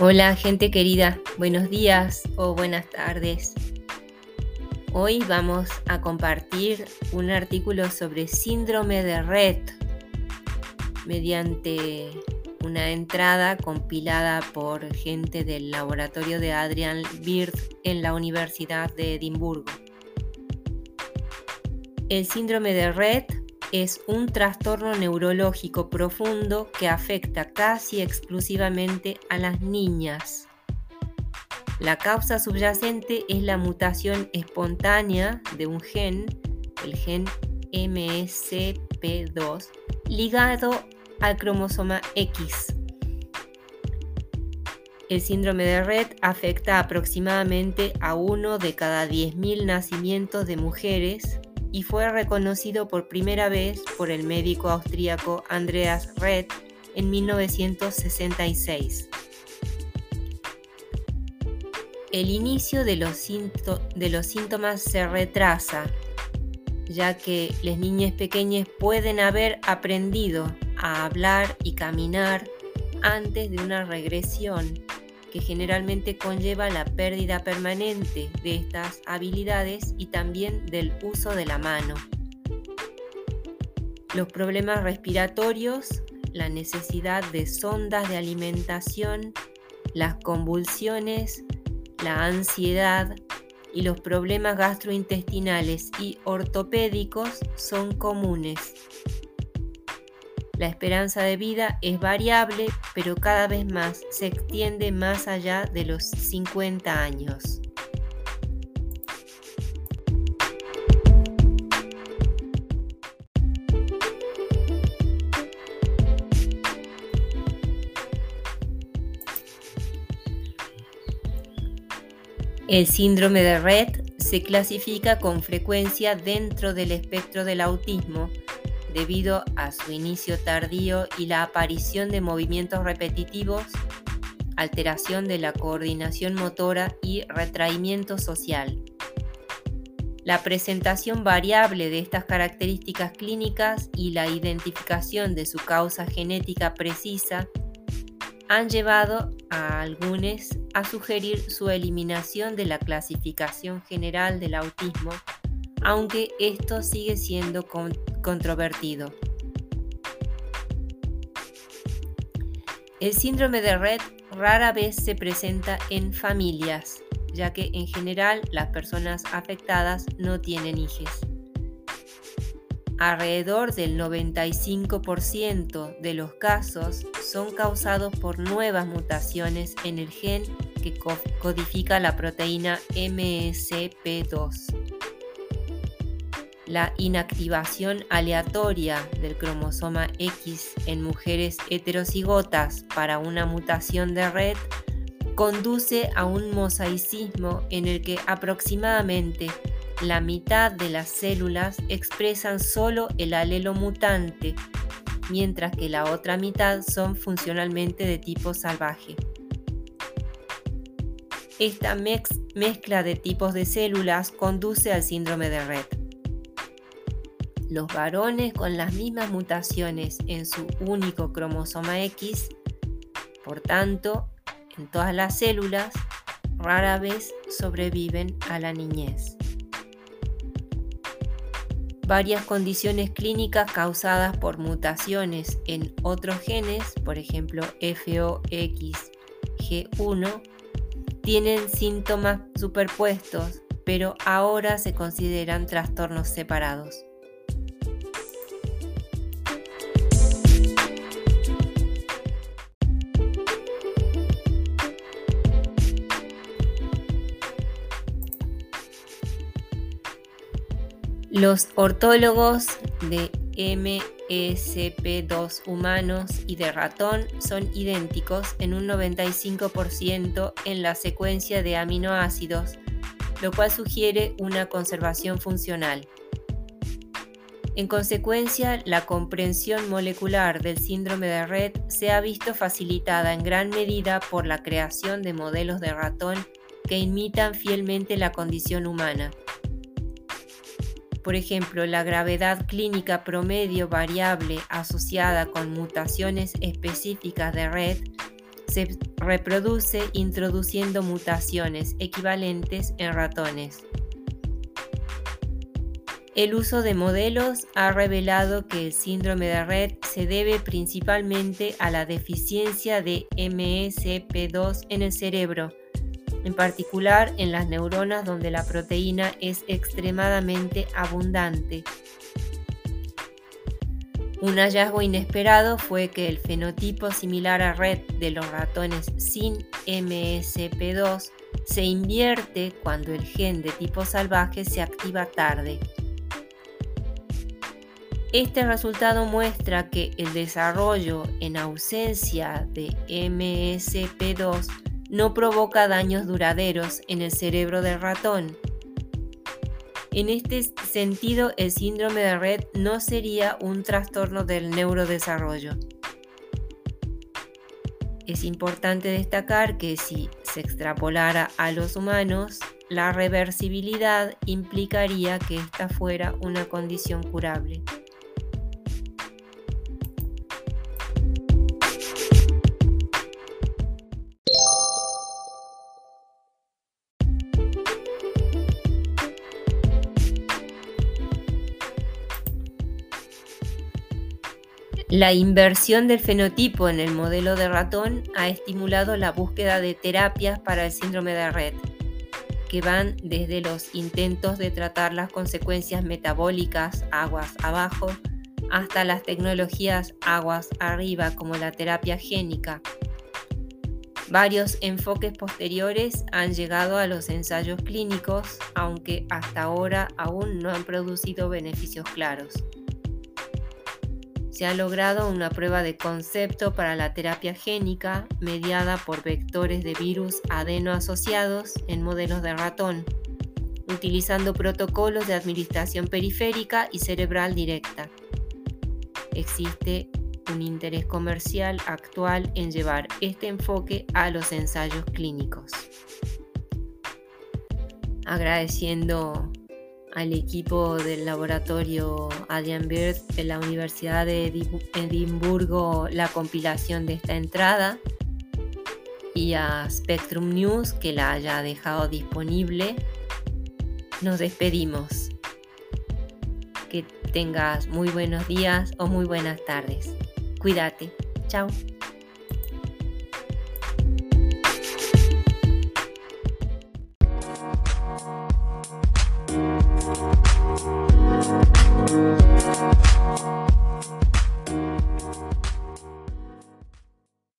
Hola gente querida, buenos días o buenas tardes. Hoy vamos a compartir un artículo sobre síndrome de Red mediante una entrada compilada por gente del laboratorio de Adrian Beard en la Universidad de Edimburgo. El síndrome de Red es un trastorno neurológico profundo que afecta casi exclusivamente a las niñas. La causa subyacente es la mutación espontánea de un gen, el gen MSP2, ligado al cromosoma X. El síndrome de Red afecta aproximadamente a uno de cada 10.000 nacimientos de mujeres y fue reconocido por primera vez por el médico austríaco Andreas Red en 1966. El inicio de los, de los síntomas se retrasa, ya que las niñas pequeñas pueden haber aprendido a hablar y caminar antes de una regresión que generalmente conlleva la pérdida permanente de estas habilidades y también del uso de la mano. Los problemas respiratorios, la necesidad de sondas de alimentación, las convulsiones, la ansiedad y los problemas gastrointestinales y ortopédicos son comunes. La esperanza de vida es variable, pero cada vez más se extiende más allá de los 50 años. El síndrome de Rett se clasifica con frecuencia dentro del espectro del autismo debido a su inicio tardío y la aparición de movimientos repetitivos, alteración de la coordinación motora y retraimiento social. La presentación variable de estas características clínicas y la identificación de su causa genética precisa han llevado a algunos a sugerir su eliminación de la clasificación general del autismo, aunque esto sigue siendo controvertido. El síndrome de Red rara vez se presenta en familias, ya que en general las personas afectadas no tienen hijos. Alrededor del 95% de los casos son causados por nuevas mutaciones en el gen que codifica la proteína MSP2 la inactivación aleatoria del cromosoma X en mujeres heterocigotas para una mutación de red conduce a un mosaicismo en el que aproximadamente la mitad de las células expresan solo el alelo mutante, mientras que la otra mitad son funcionalmente de tipo salvaje. Esta mezcla de tipos de células conduce al síndrome de Red. Los varones con las mismas mutaciones en su único cromosoma X, por tanto, en todas las células, rara vez sobreviven a la niñez. Varias condiciones clínicas causadas por mutaciones en otros genes, por ejemplo FOXG1, tienen síntomas superpuestos, pero ahora se consideran trastornos separados. Los ortólogos de MSP2 humanos y de ratón son idénticos en un 95% en la secuencia de aminoácidos, lo cual sugiere una conservación funcional. En consecuencia, la comprensión molecular del síndrome de Red se ha visto facilitada en gran medida por la creación de modelos de ratón que imitan fielmente la condición humana. Por ejemplo, la gravedad clínica promedio variable asociada con mutaciones específicas de red se reproduce introduciendo mutaciones equivalentes en ratones. El uso de modelos ha revelado que el síndrome de Red se debe principalmente a la deficiencia de MSP2 en el cerebro, en particular en las neuronas donde la proteína es extremadamente abundante. Un hallazgo inesperado fue que el fenotipo similar a Red de los ratones sin MSP2 se invierte cuando el gen de tipo salvaje se activa tarde. Este resultado muestra que el desarrollo en ausencia de MSP2 no provoca daños duraderos en el cerebro del ratón. En este sentido, el síndrome de Red no sería un trastorno del neurodesarrollo. Es importante destacar que si se extrapolara a los humanos, la reversibilidad implicaría que esta fuera una condición curable. La inversión del fenotipo en el modelo de ratón ha estimulado la búsqueda de terapias para el síndrome de Red, que van desde los intentos de tratar las consecuencias metabólicas aguas abajo hasta las tecnologías aguas arriba como la terapia génica. Varios enfoques posteriores han llegado a los ensayos clínicos, aunque hasta ahora aún no han producido beneficios claros se ha logrado una prueba de concepto para la terapia génica mediada por vectores de virus adeno-asociados en modelos de ratón, utilizando protocolos de administración periférica y cerebral directa. Existe un interés comercial actual en llevar este enfoque a los ensayos clínicos. Agradeciendo al equipo del laboratorio Adrian Bird de la Universidad de Edimburgo la compilación de esta entrada y a Spectrum News que la haya dejado disponible. Nos despedimos. Que tengas muy buenos días o muy buenas tardes. Cuídate. Chao.